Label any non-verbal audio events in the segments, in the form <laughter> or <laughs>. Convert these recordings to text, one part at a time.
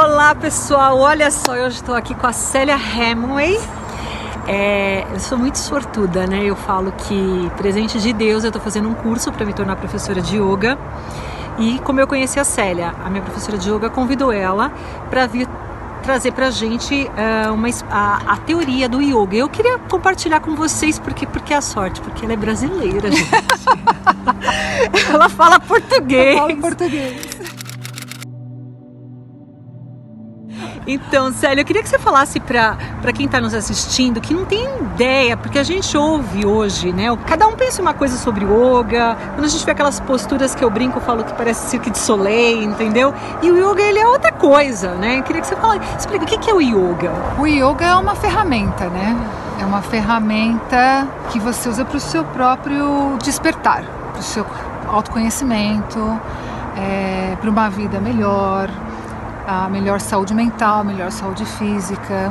Olá pessoal, olha só, eu estou aqui com a Célia Hemingway. É, eu sou muito sortuda, né? Eu falo que presente de Deus, eu estou fazendo um curso para me tornar professora de yoga. E como eu conheci a Célia, a minha professora de yoga convidou ela para vir trazer pra gente uh, uma, a, a, teoria do yoga. Eu queria compartilhar com vocês porque porque é a sorte, porque ela é brasileira, gente. <laughs> ela fala português. Ela fala português. Então, Célia, eu queria que você falasse para quem está nos assistindo que não tem ideia, porque a gente ouve hoje, né? Cada um pensa uma coisa sobre yoga. Quando a gente vê aquelas posturas que eu brinco, eu falo que parece Cirque de Soleil, entendeu? E o yoga, ele é outra coisa, né? Eu queria que você falasse, explica, o que é o yoga? O yoga é uma ferramenta, né? É uma ferramenta que você usa para o seu próprio despertar, para o seu autoconhecimento, é, para uma vida melhor, a melhor saúde mental, melhor saúde física.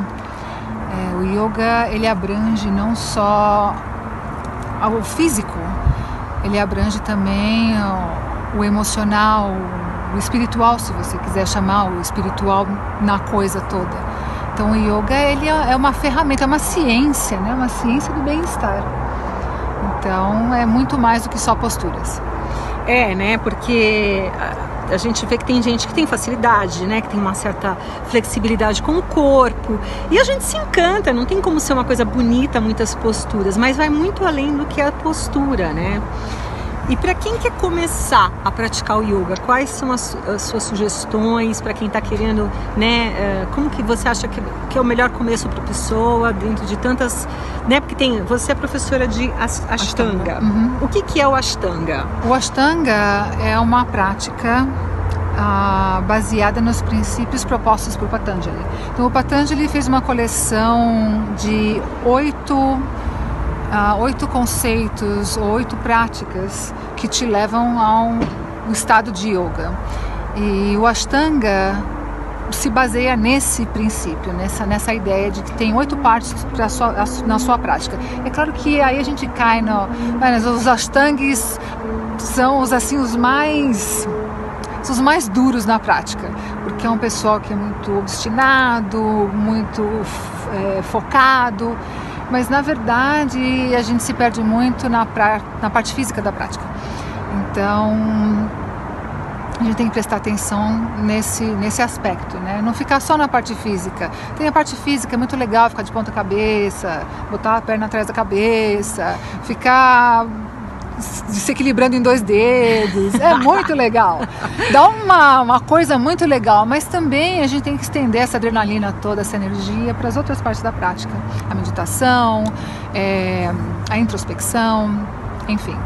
É, o yoga ele abrange não só o físico, ele abrange também o, o emocional, o espiritual, se você quiser chamar o espiritual na coisa toda. Então o yoga ele é, é uma ferramenta, é uma ciência, né? Uma ciência do bem-estar. Então é muito mais do que só posturas. É, né? Porque a gente vê que tem gente que tem facilidade, né? Que tem uma certa flexibilidade com o corpo. E a gente se encanta, não tem como ser uma coisa bonita, muitas posturas, mas vai muito além do que a postura, né? E para quem quer começar a praticar o yoga, quais são as, as suas sugestões para quem está querendo, né? Uh, como que você acha que, que é o melhor começo para a pessoa dentro de tantas, né? Porque tem, você é professora de Ashtanga. Ashtanga. Uhum. O que, que é o Ashtanga? O Ashtanga é uma prática ah, baseada nos princípios propostos por Patanjali. Então, o Patanjali fez uma coleção de oito uh, oito conceitos, oito práticas que te levam a um, um estado de yoga. E o Ashtanga se baseia nesse princípio, nessa, nessa ideia de que tem oito partes sua, na sua prática. É claro que aí a gente cai no. Mas os Ashtangs são os, assim, os mais. São os mais duros na prática, porque é um pessoal que é muito obstinado, muito é, focado mas na verdade a gente se perde muito na, pra, na parte física da prática. Então a gente tem que prestar atenção nesse, nesse aspecto, né? Não ficar só na parte física. Tem a parte física, é muito legal ficar de ponta cabeça, botar a perna atrás da cabeça, ficar se equilibrando em dois dedos. É muito legal. Dá uma, uma coisa muito legal, mas também a gente tem que estender essa adrenalina toda, essa energia para as outras partes da prática. A meditação, é, a introspecção, enfim.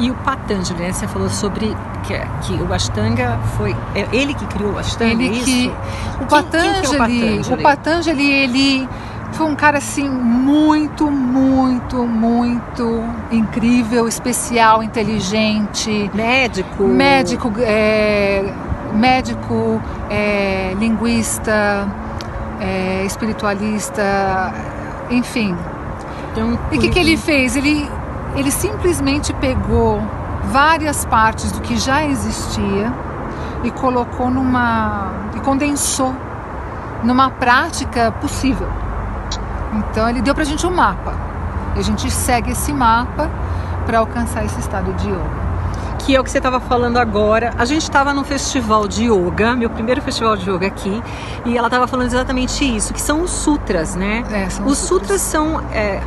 E o Patanjali, né? Você falou sobre que, que o Ashtanga foi é ele que criou o Ashtanga, ele é que, o Patanjali, quem, quem é o Patanjali, o Patanjali ele foi um cara assim muito, muito, muito incrível, especial, inteligente, médico, médico, é, médico, é, linguista, é, espiritualista, enfim. Então, e o que, que ele fez? Ele, ele simplesmente pegou várias partes do que já existia e colocou numa e condensou numa prática possível. Então ele deu para a gente um mapa. E a gente segue esse mapa para alcançar esse estado de yoga. Que é o que você estava falando agora. A gente estava num festival de yoga, meu primeiro festival de yoga aqui, e ela estava falando exatamente isso, que são os sutras, né? É, são os sutras, sutras são é,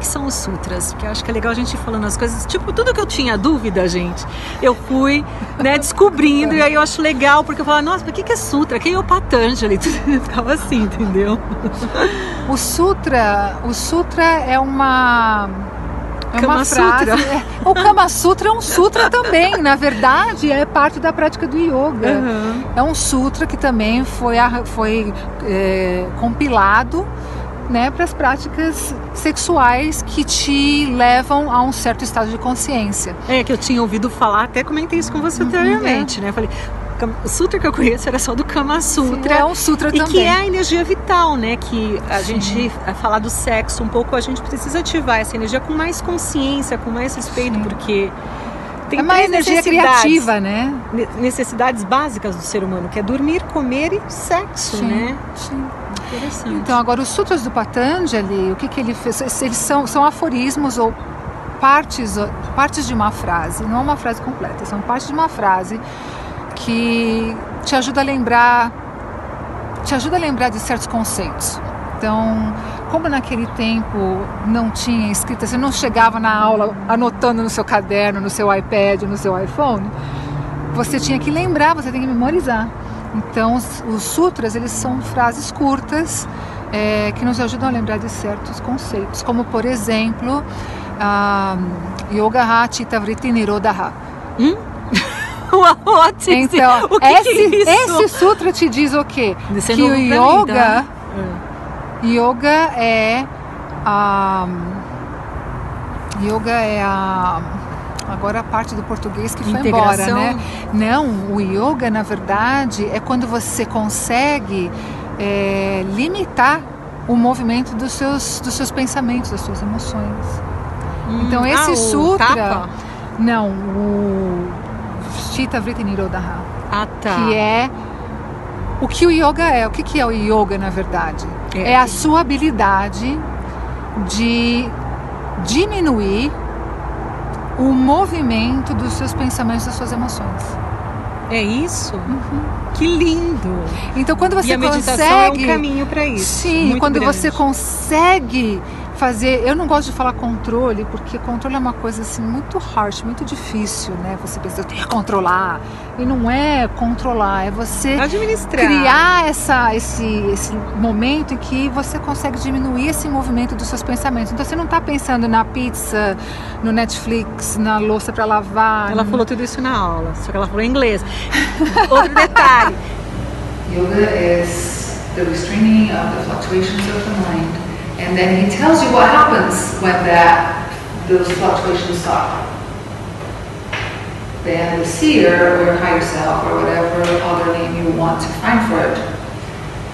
que, são os sutras? Porque eu acho que é legal a gente ir falando as coisas. Tipo, tudo que eu tinha dúvida, gente, eu fui né, descobrindo. e aí eu acho legal, porque eu falo, nossa, mas o que, que é sutra? Quem é o Patanjali? <laughs> Ficava assim, entendeu? O sutra, o sutra é uma é uma frase. Sutra. É, o Kama Sutra é um sutra também, na verdade, é parte da prática do yoga. Uhum. É um sutra que também foi, foi é, compilado né, para as práticas sexuais que te levam a um certo estado de consciência. É, que eu tinha ouvido falar, até comentei isso com você uhum, anteriormente, é. né? Falei, o sutra que eu conheço era só do Kama Sutra. Sim, é um sutra e também. que é a energia vital, né? Que a Sim. gente, a falar do sexo um pouco, a gente precisa ativar essa energia com mais consciência, com mais respeito, Sim. porque tem é três energia criativa, né? Ne- necessidades básicas do ser humano, que é dormir, comer e sexo, né? sim. Interessante. Então, agora, os sutras do Patanjali, o que, que ele fez? Eles são, são aforismos ou partes, partes de uma frase, não é uma frase completa, são partes de uma frase que te ajuda a lembrar, te ajuda a lembrar de certos conceitos. Então, como naquele tempo não tinha escrita, você não chegava na aula anotando no seu caderno, no seu iPad, no seu iPhone, você tinha que lembrar, você tem que memorizar. Então, os, os sutras, eles são frases curtas é, que nos ajudam a lembrar de certos conceitos, como, por exemplo, ah, Yoga Chitta Vritti Nirodha. Hum? <laughs> Então, o que, esse, que é esse sutra te diz o quê? É que o pra mim, yoga, tá? yoga é a yoga é a agora a parte do português que foi embora, Integração. né? Não, o yoga na verdade é quando você consegue é, limitar o movimento dos seus dos seus pensamentos, das suas emoções. Hum, Então esse ah, sutra, tapa? não, o Chitta Vritti Nirodha Ah, tá. que é o que o yoga é. O que, que é o yoga, na verdade? É. É, a sua habilidade de diminuir o movimento dos seus pensamentos, das suas emoções. É isso? Que lindo! Então, quando você e a consegue, é um caminho para isso. sim, quando grande. você consegue fazer, eu não gosto de falar controle, porque controle é uma coisa assim muito harsh, muito difícil, né? Você pensa, eu tenho que controlar. E não é controlar, é você administrar. criar essa, esse, esse momento em que você consegue diminuir esse movimento dos seus pensamentos. Então você não está pensando na pizza, no Netflix, na louça para lavar. Ela no- falou tudo isso na aula, só que ela falou em inglês. <laughs> Outro detalhe. Yoga is the restraining of the fluctuations of the mind, and then he tells you what happens when that those fluctuations stop. Then the seer, or higher self, or whatever other name you want to find for it,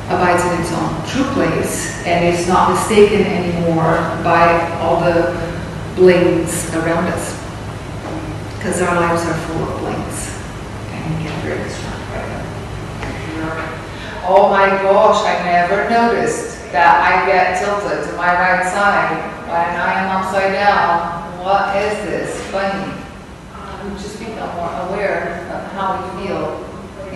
abides in its own true place and is not mistaken anymore by all the blings around us. Because our lives are full of blings, and get very distracted by them. Oh my gosh, I never noticed that I get tilted to my right side when I am upside down. What is this? Funny. We just become more aware of how we feel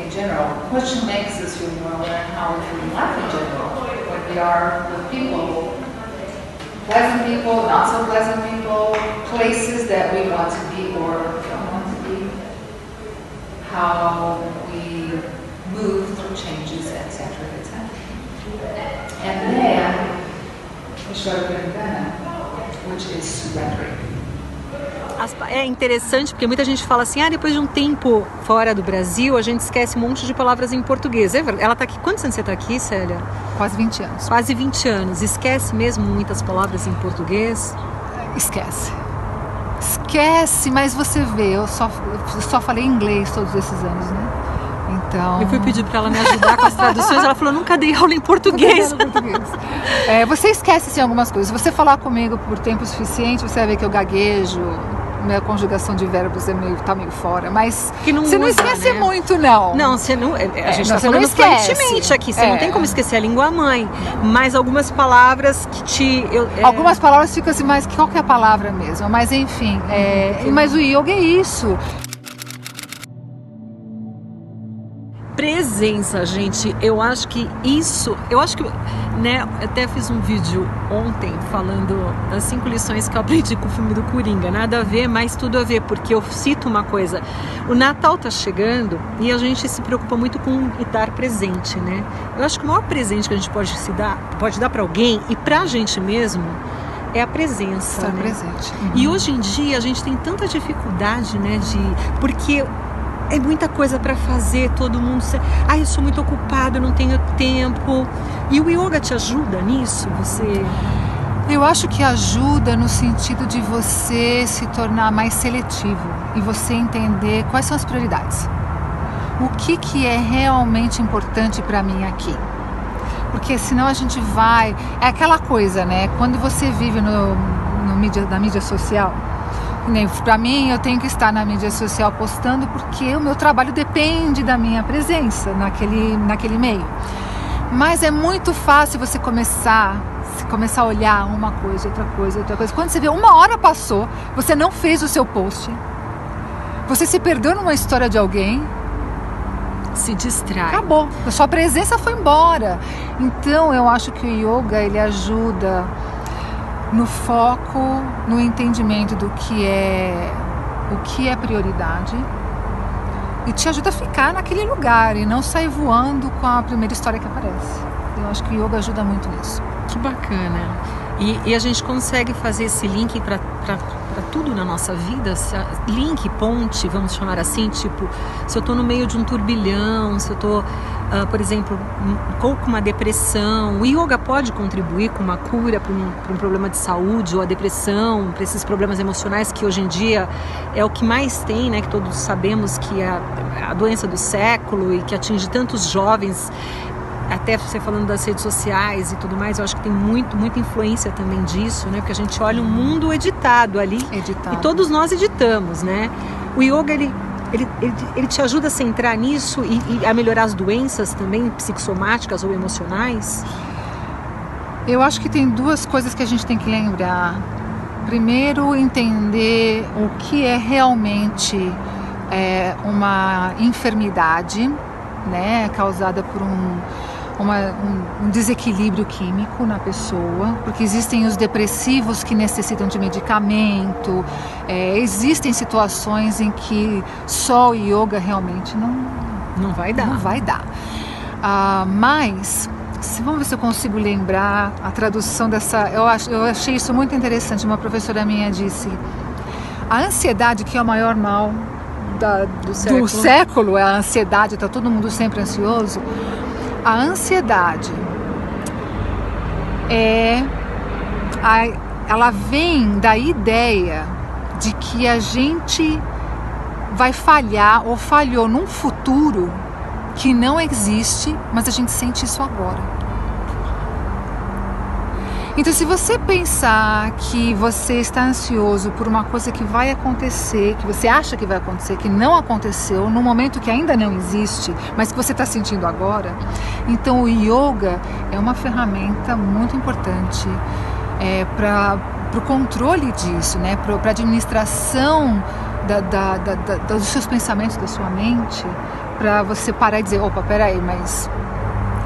in general, which makes us feel more aware of how we feel in life in general. When we are with people, pleasant people, not so pleasant people, places that we want to be or don't want to be, how É interessante porque muita gente fala assim: ah, depois de um tempo fora do Brasil, a gente esquece um monte de palavras em português. É verdade. Ela tá aqui. Quantos anos você tá aqui, Célia? Quase 20 anos. Quase 20 anos. Esquece mesmo muitas palavras em português? Esquece. Esquece, mas você vê, eu só, eu só falei inglês todos esses anos, né? Então. Eu fui pedir para ela me ajudar com as traduções, ela falou: nunca dei aula em português. português. É, você esquece sim, algumas coisas. Se você falar comigo por tempo suficiente, você vai ver que eu gaguejo, minha conjugação de verbos é meio, tá meio fora. Mas Que não você não usa, esquece né? muito, não. Não, você não. é, A gente não, não falando fluentemente aqui. Você não É. tem como esquecer a língua mãe. Mas algumas palavras que te. eu- é, Algumas palavras ficam assim, mas qual que é a palavra mesmo? Mas enfim, é, mas o yoga é isso. Presença, gente. Eu acho que isso, eu acho que, né, até fiz um vídeo ontem falando das cinco lições que eu aprendi com o filme do Coringa. Nada a ver, mas tudo a ver, porque eu cito uma coisa. O Natal tá chegando e a gente se preocupa muito com estar presente, né? Eu acho que o maior presente que a gente pode se dar, pode dar para alguém e pra gente mesmo é a presença, Estar né? presente. E hoje em dia a gente tem tanta dificuldade, né, de porque é muita coisa para fazer, todo mundo, ah, eu sou muito ocupado, não tenho tempo. E o yoga te ajuda nisso? Você Eu acho que ajuda no sentido de você se tornar mais seletivo e você entender quais são as prioridades. O que, que é realmente importante para mim aqui? Porque senão a gente vai. É aquela coisa, né? Quando você vive no, no mídia, na mídia social, Para mim, eu tenho que estar na mídia social postando porque o meu trabalho depende da minha presença naquele, naquele meio. Mas é muito fácil você começar, começar a olhar uma coisa, outra coisa, outra coisa. Quando você vê uma hora passou, você não fez o seu post, você se perdeu numa história de alguém, se distrai. Acabou. A sua presença foi embora. Então eu acho que o yoga ele ajuda no foco, no entendimento do que é o que é prioridade e te ajuda a ficar naquele lugar e não sair voando com a primeira história que aparece. Eu acho que o yoga ajuda muito nisso. Que bacana. E, e a gente consegue fazer esse link para tudo na nossa vida, link, ponte, vamos chamar assim, tipo, se eu estou no meio de um turbilhão, se eu estou, uh, por exemplo, com uma depressão, o yoga pode contribuir com uma cura para um, um, problema de saúde ou a depressão, para esses problemas emocionais que hoje em dia é o que mais tem, né? Que todos sabemos que é a, a doença do século e que atinge tantos jovens até você falando das redes sociais e tudo mais, eu acho que tem muito, muita influência também disso, né? Porque a gente olha um mundo editado ali. Editado. E todos nós editamos, né? O yoga, ele, ele, ele, ele te ajuda a centrar nisso e, e a melhorar as doenças também psicossomáticas ou emocionais? Eu acho que tem duas coisas que a gente tem que lembrar. Primeiro, entender o que é realmente é, uma enfermidade, né, causada por um uma, um, desequilíbrio químico na pessoa, porque existem os depressivos que necessitam de medicamento, é, existem situações em que só o yoga realmente não, não vai dar. Não vai dar. Ah, mas se, vamos ver se eu consigo lembrar a tradução dessa. Eu, ach, eu achei isso muito interessante. Uma professora minha disse: a ansiedade, que é o maior mal da, do, século. do século, é a ansiedade, está todo mundo sempre ansioso a ansiedade é a, ela vem da ideia de que a gente vai falhar ou falhou num futuro que não existe, mas a gente sente isso agora. Então, se você pensar que você está ansioso por uma coisa que vai acontecer, que você acha que vai acontecer, que não aconteceu, num momento que ainda não existe, mas que você está sentindo agora, então o yoga é uma ferramenta muito importante é, para o controle disso, né? para a administração da, da, da, dos seus pensamentos, da sua mente, para você parar e dizer: opa, peraí, mas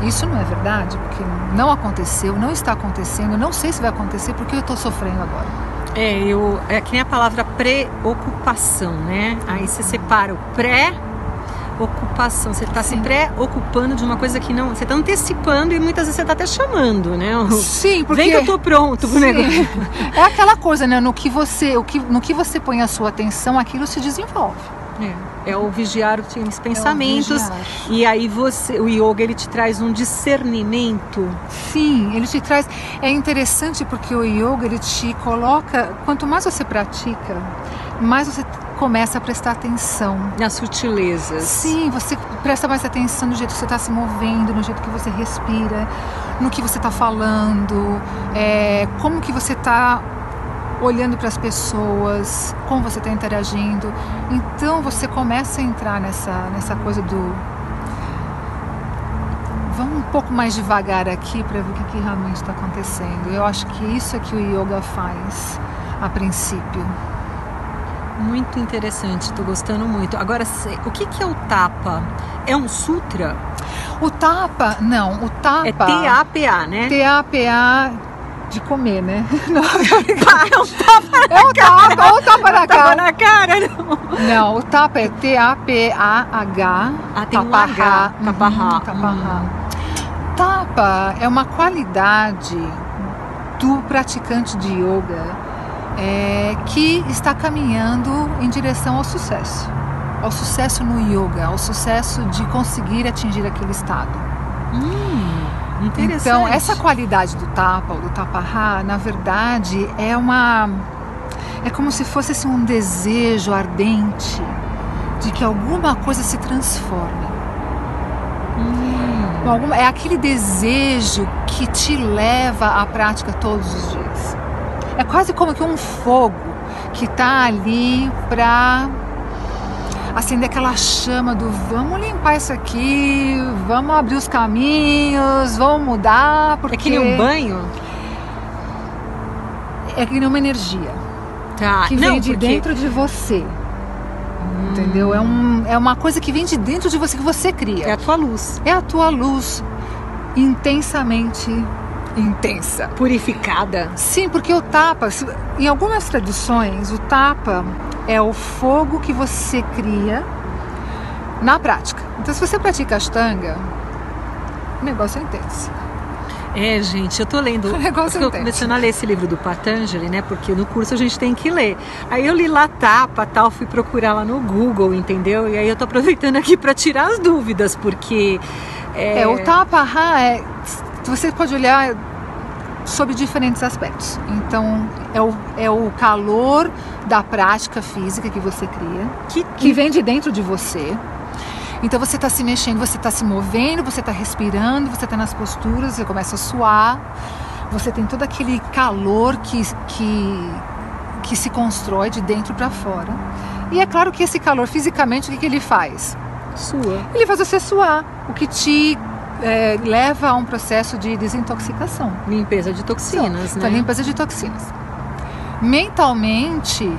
isso não é verdade, porque não aconteceu, não está acontecendo, não sei se vai acontecer porque eu estou sofrendo agora. É, eu, é que nem a palavra preocupação, né? Aí você separa o pré ocupação, você está se preocupando de uma coisa que não, você está antecipando e muitas vezes você está até chamando, né? Sim, porque vem que eu estou pronto pro negócio. <laughs> É aquela coisa, né? No que você, o que, no que você põe a sua atenção, aquilo se desenvolve. É, é o vigiar os pensamentos. É e aí você, o yoga ele te traz um discernimento. Sim, ele te traz. É interessante porque o yoga ele te coloca. Quanto mais você pratica, mais você começa a prestar atenção nas sutilezas. Sim, você presta mais atenção no jeito que você está se movendo, no jeito que você respira, no que você está falando, é, como que você está olhando para as pessoas, como você está interagindo. Então você começa a entrar nessa, nessa coisa do. Vamos um pouco mais devagar aqui para ver o que, que realmente está acontecendo. Eu acho que isso é que o yoga faz a princípio. Muito interessante, estou gostando muito. Agora, o que, que é o tapa? É um sutra? O tapa, não, o tapa. É T-A-P-A, né? T-A-P-A de comer, né? <laughs> Não, é um tapa É um tapa, ou tapa na cara. Tapa na cara, não. Não, o tapa é T-A-P-A-H. Ah, tem um H. Taparrá. Taparrá. Tapa é uma qualidade do praticante de yoga é, que está caminhando em direção ao sucesso. Ao sucesso no yoga, ao sucesso de conseguir atingir aquele estado. Hum. Então, essa qualidade do tapa, ou do taparrá, na verdade, é uma. É como se fosse assim, um desejo ardente de que alguma coisa se transforme. Hum. É aquele desejo que te leva à prática todos os dias. É quase como que um fogo que tá ali para acender aquela chama do vamos limpar isso aqui, vamos abrir os caminhos, vamos mudar, porque É que nem um banho? é que nem uma energia Tá. que não, vem de porque- dentro de você. Entendeu? É, um, é uma coisa que vem de dentro de você que você cria. É a tua luz. É a tua luz intensamente intensa. Purificada. Sim, porque o tapa, em algumas tradições, o tapa é o fogo que você cria na prática. Então, se você pratica ashtanga, o negócio é intenso. É, gente, eu tô lendo. <laughs> O negócio eu tô intenso. começando a ler esse livro do Patanjali, né? Porque no curso a gente tem que ler. Aí eu li lá tapa, tal, fui procurar lá no Google, entendeu? E aí eu tô aproveitando aqui para tirar as dúvidas, porque é, É, o tapa é, você pode olhar sobre diferentes aspectos. Então, é o, é o calor da prática física que você cria, que, que vem de dentro de você. Então você está se mexendo, você está se movendo, você está respirando, você está nas posturas, você começa a suar, você tem todo aquele calor que, que, que se constrói de dentro para fora. E é claro que esse calor, fisicamente, o que, que ele faz? sua. Ele faz você suar, o que te é, leva a um processo de desintoxicação. Limpeza de toxinas, Então, né? limpeza de toxinas. Mentalmente,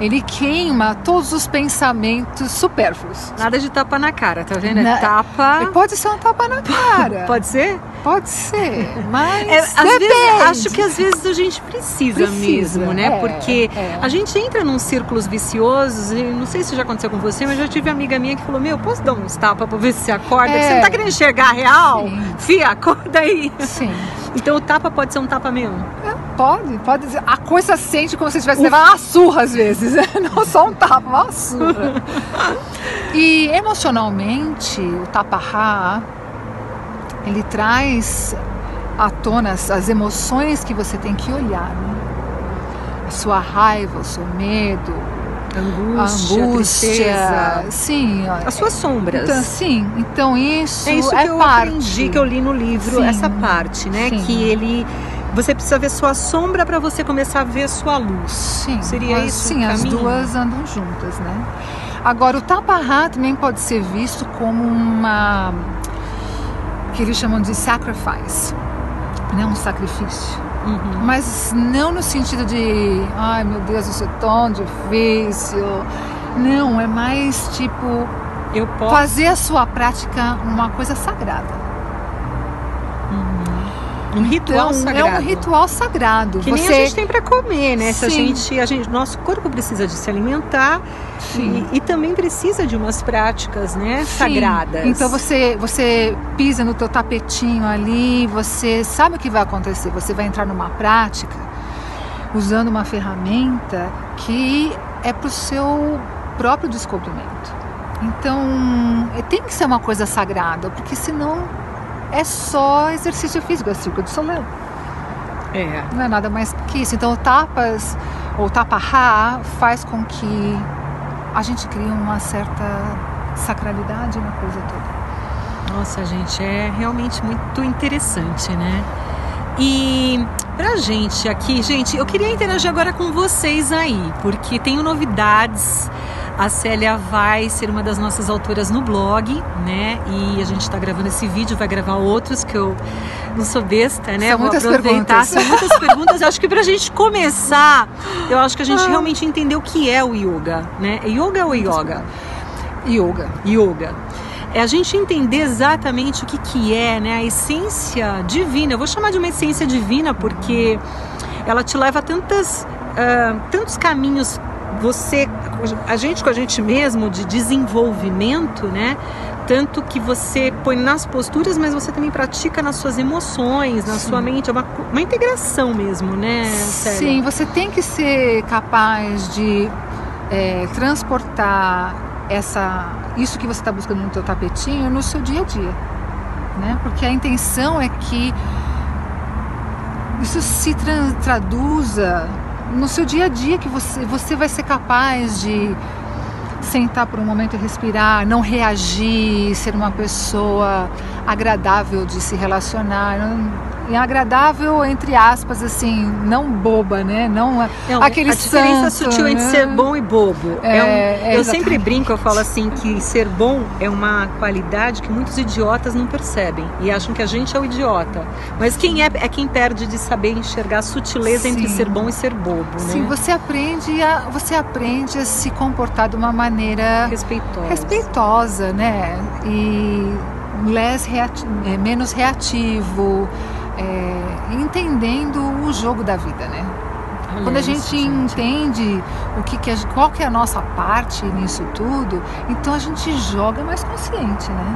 ele queima todos os pensamentos supérfluos. Nada de tapa na cara, tá vendo? É Na- tapa. Pode ser um tapa na <laughs> cara. Pode ser? Pode ser, mas É, às vezes, acho que às vezes a gente precisa, Precisa, mesmo, né? é, Porque é. a gente entra num círculos viciosos e não sei se já aconteceu com você, mas já tive amiga minha que falou: Meu, posso dar uns tapas pra ver se você acorda? É. Você não tá querendo enxergar a real? Sim. Fia, acorda aí. Sim. Então o tapa pode ser um tapa mesmo. É, Pode, pode. A coisa sente como se estivesse levando uma surra às vezes. né? <laughs> Não só um tapa, uma surra. <laughs> E emocionalmente, o tapahá, ele traz à tona as, emoções que você tem que olhar. Né? A sua raiva, o seu medo, Angústia, a angústia. tristeza. Sim, As suas sombras. então, sim, então isso É isso que eu parte. aprendi, que eu li no livro, Sim. essa parte, né? Sim. Que ele. Você precisa ver sua sombra para você começar a ver sua luz. Sim, Seria as- isso Sim, as duas andam juntas, né? Agora, o tapahá também pode ser visto como uma. Que eles chamam de sacrifice, né? Um sacrifício. Uhum. Mas não no sentido de, ai meu Deus, isso é tão difícil. Não, é mais tipo Eu posso. fazer a sua prática uma coisa sagrada. Um ritual Então, sagrado. é um ritual sagrado. Que nem Você a gente tem para comer, né? Se a gente, a gente, nosso corpo precisa de se alimentar e, e também precisa de umas práticas, né? Sim. Sagradas. Então você, você pisa no teu tapetinho ali, você sabe o que vai acontecer. Você vai entrar numa prática usando uma ferramenta que é para o seu próprio descobrimento. Então é- tem que ser uma coisa sagrada, porque senão é só exercício físico, é círculo de Soleil. É. Não é nada mais que isso. Então tapas ou tapahá faz com que a gente crie uma certa sacralidade na coisa toda. Nossa, gente, é realmente muito interessante, né? E pra gente aqui, gente, eu queria interagir agora com vocês aí, porque tenho novidades. A Célia vai ser uma das nossas autoras no blog, né? E a gente está gravando esse vídeo, vai gravar outros que eu não sou besta, né? São Vou muitas aproveitar. perguntas. São muitas perguntas. Eu acho que pra gente começar, eu acho que a gente Ah. realmente entender o que é o yoga, né? Yoga ou yoga? Yoga. yoga. É a gente entender exatamente o que, que é né, a essência divina. Eu vou chamar de uma essência divina porque ela te leva a tantas, ah, tantos caminhos. Você, a gente com a gente mesmo, de desenvolvimento, né? Tanto que você põe nas posturas, mas você também pratica nas suas emoções, na Sim. sua mente. É uma, uma integração mesmo, né? Célia? Sim, você tem que ser capaz de é, transportar essa, isso que você está buscando no teu tapetinho no seu dia a dia, né? Porque a intenção é que isso se tra- traduza no seu dia a dia, que você, você vai ser capaz de sentar por um momento e respirar, não reagir, ser uma pessoa agradável de se relacionar. E agradável, entre aspas, assim, não boba, né? Não, não aquele A diferença santo, sutil né? entre ser bom e bobo. É, É um- é eu sempre exatamente. brinco, eu falo assim, que ser bom é uma qualidade que muitos idiotas não percebem e acham que a gente é o idiota. Mas quem é, é quem perde de saber enxergar a sutileza entre Sim. ser bom e ser bobo, Sim, né? você aprende a você aprende a se comportar de uma maneira Respeitosa. respeitosa, né? E less reati- é, menos reativo, é, entendendo o jogo da vida, né? Olha Quando a isso, gente, entende o que, que a, qual que é a nossa parte nisso tudo, então a gente joga mais consciente, né?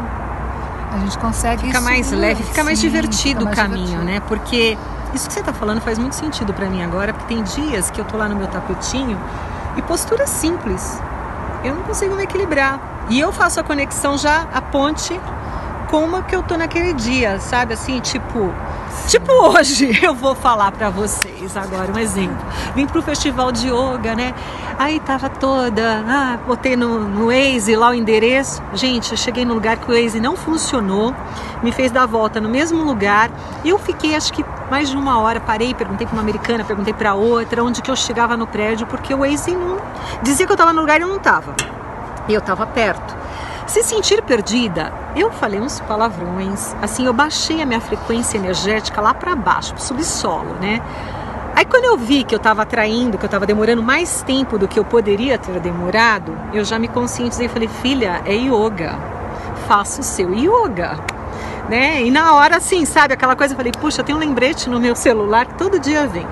A gente consegue Fica mais leve, fica mais sim, divertido fica o mais caminho, divertido. né? Porque isso que você tá falando faz muito sentido pra mim agora, porque tem dias que eu tô lá no meu tapetinho e postura simples. Eu não consigo me equilibrar. E eu faço a conexão já, a ponte, como que eu tô naquele dia, sabe? Assim, tipo. Tipo hoje, <laughs> eu vou falar pra vocês agora um exemplo. Vim pro festival de yoga, né? Aí tava toda, ah, botei no, no Waze lá o endereço. Gente, eu cheguei no lugar que o Waze não funcionou, me fez dar volta no mesmo lugar. E eu fiquei, acho que mais de uma hora, parei, perguntei pra uma americana, perguntei pra outra, onde que eu chegava no prédio, porque o Waze não. Dizia que eu tava no lugar e eu não tava. E eu tava perto. Se sentir perdida, eu falei uns palavrões. Assim, eu baixei a minha frequência energética lá para baixo, pro subsolo, né? Aí quando eu vi que eu estava atraindo, que eu estava demorando mais tempo do que eu poderia ter demorado, eu já me conscientizei e falei, filha, é yoga. Faça o seu yoga. Né? E na hora, assim, sabe, aquela coisa, eu falei, puxa, tem um lembrete no meu celular que todo dia vem.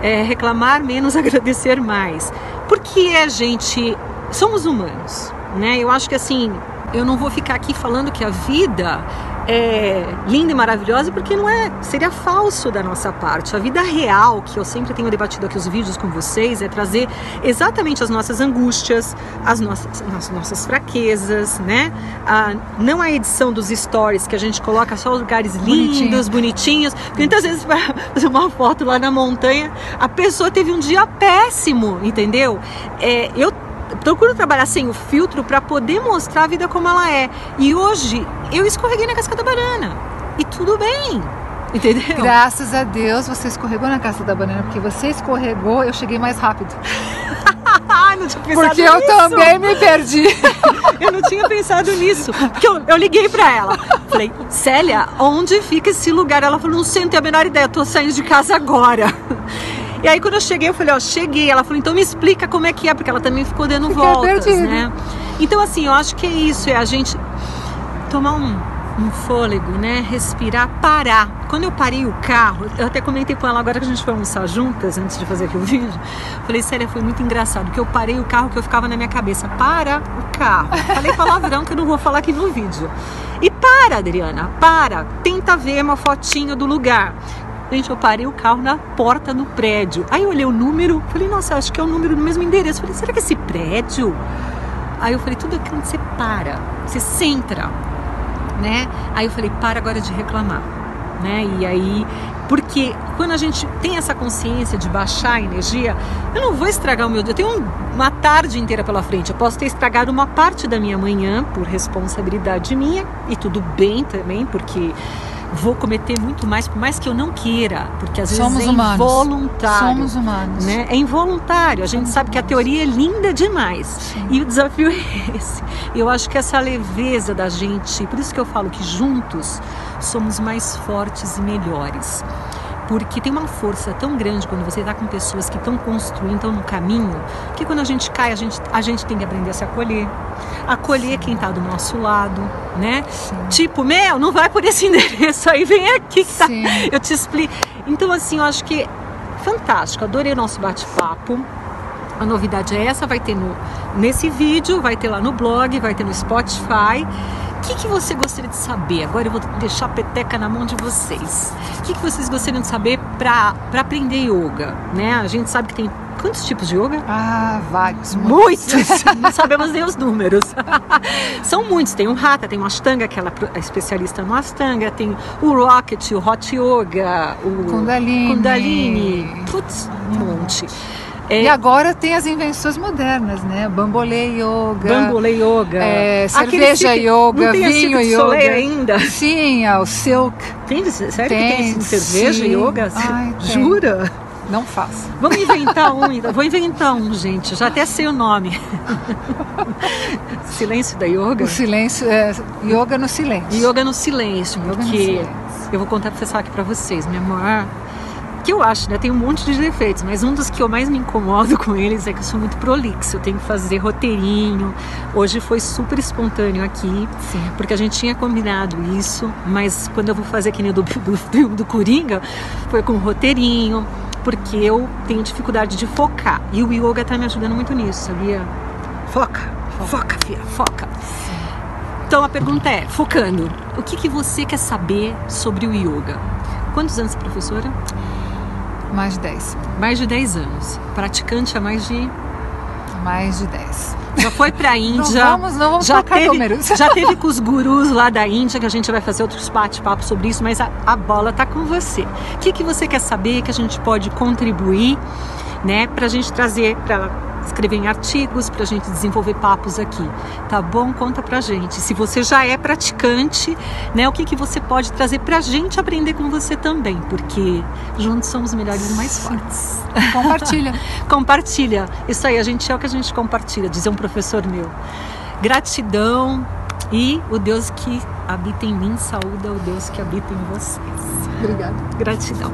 É, reclamar menos, <laughs> agradecer mais. Porque a gente somos humanos, né? Eu acho que assim, eu não vou ficar aqui falando que a vida é linda e maravilhosa, porque não é, seria falso da nossa parte. A vida real, que eu sempre tenho debatido aqui os vídeos com vocês, é trazer exatamente as nossas angústias, as nossas, as nossas fraquezas, né? A, não a edição dos stories que a gente coloca só os lugares lindos, Bonitinho. bonitinhos. Porque muitas vezes <laughs> para fazer uma foto lá na montanha, a pessoa teve um dia péssimo, entendeu? É, eu procuro trabalhar sem o filtro para poder mostrar a vida como ela é. E hoje eu escorreguei na casca da banana. E tudo bem. Entendeu? Graças a Deus você escorregou na casa da banana, porque você escorregou, eu cheguei mais rápido. <laughs> Não tinha pensado Porque eu nisso. também me perdi. <laughs> Eu não tinha pensado nisso. Porque eu, eu liguei pra ela. Falei, Célia, onde fica esse lugar? Ela falou, não sei, não tenho a menor ideia, eu tô saindo de casa agora. E aí quando eu cheguei, eu falei, ó, cheguei. Ela falou, então me explica como é que é, porque ela também ficou dando Fiquei voltas, perdida. né? Então, assim, eu acho que é isso, é a gente tomar um, um fôlego, né? Respirar, parar. Quando eu parei o carro, eu até comentei com ela agora que a gente foi almoçar juntas, antes de fazer aqui o vídeo. Falei, Célia, foi muito engraçado, que eu parei o carro que eu ficava na minha cabeça. Para o carro. Falei palavrão que eu não vou falar aqui no vídeo. E para, Adriana, para. Tenta ver uma fotinho do lugar. Gente, eu parei o carro na porta do prédio. Aí eu olhei o número, falei, nossa, acho que é o número do mesmo endereço. Falei, será que é esse prédio? Aí eu falei, tudo aquilo que você para, você centra, né? Aí eu falei, para agora de reclamar, né? E aí, porque quando a gente tem essa consciência de baixar a energia, eu não vou estragar o meu dia. Eu tenho um- uma tarde inteira pela frente. Eu posso ter estragado uma parte da minha manhã por responsabilidade minha e tudo bem também, porque vou cometer muito mais, por mais que eu não queira, porque às vezes Somos é humanos. involuntário. Somos humanos. Né? É involuntário. A gente Somos sabe que a humanos. teoria é linda demais. Sim. E o desafio <laughs> é esse. Eu acho que essa leveza da gente, por isso que eu falo que juntos somos mais fortes e melhores. Porque tem uma força tão grande quando você está com pessoas que estão construindo, estão no caminho, que quando a gente cai, a gente, a gente tem que aprender a se acolher. Acolher quem está do nosso lado, né? Sim. Tipo, meu, não vai por esse <laughs> endereço aí, vem aqui que tá. Sim. Eu te explico. Então, assim, eu acho que fantástico. Adorei o nosso bate-papo. A novidade é essa, vai ter no, nesse vídeo, vai ter lá no blog, vai ter no Spotify. O que, que você gostaria de saber? Agora eu vou deixar a peteca na mão de vocês. O que, que vocês gostariam de saber para aprender yoga? Né? A gente sabe que tem quantos tipos de yoga? Ah, vários. Muitos! <laughs> Não sabemos nem os números. <laughs> São muitos. Tem o Hatha, tem o Ashtanga, que ela é especialista no Ashtanga, tem o Rocket, o Hot Yoga, o Kundalini. Kundalini. Putz, um monte. É... E agora tem as invenções modernas, né? Bambolê yoga. Bambolê yoga. É, cerveja yoga, vinho yoga. ainda? Sim, é o silk. Tem, sério tem, que tem cerveja yoga? Ai, Jura? Não faço. Vamos inventar um, vou inventar um, gente. Já até sei o nome. <laughs> silêncio da yoga? O silêncio, é, yoga no silêncio. Yoga no silêncio, yoga porque no silêncio. eu vou contar aqui para vocês. Minha maior que eu acho, né? Tem um monte de defeitos, mas um dos que eu mais me incomodo <laughs> com eles é que eu sou muito prolixo. Eu tenho que fazer roteirinho. Hoje foi super espontâneo aqui, Sim. porque a gente tinha combinado isso, mas quando eu vou fazer aqui <laughs> do, do filme do Coringa, foi com roteirinho, porque eu tenho dificuldade de focar. E o yoga tá me ajudando muito nisso, sabia? Foca, foca, foca filha, foca. Então a pergunta é, focando, o que, que você quer saber sobre o yoga? Quantos anos, professora? Mais de 10. Mais de 10 anos. Praticante há mais de. Mais de 10. Já foi para a <laughs> Índia. Não vamos, não vamos já teve, números. Já teve <laughs> com os gurus lá da Índia, que a gente vai fazer outros bate-papos sobre isso, mas a, a bola tá com você. O que, que você quer saber que a gente pode contribuir, né, para a gente trazer para escrever em artigos, para a gente desenvolver papos aqui, tá bom? Conta pra gente. Se você já é praticante, né, o que, que você pode trazer pra gente aprender com você também, porque juntos somos melhores e mais fortes. <laughs> Compartilha. <laughs> compartilha. Isso aí, a gente é o que a gente compartilha, dizia um professor meu. Gratidão e o Deus que habita em mim saúda o Deus que habita em vocês. Obrigada. Gratidão.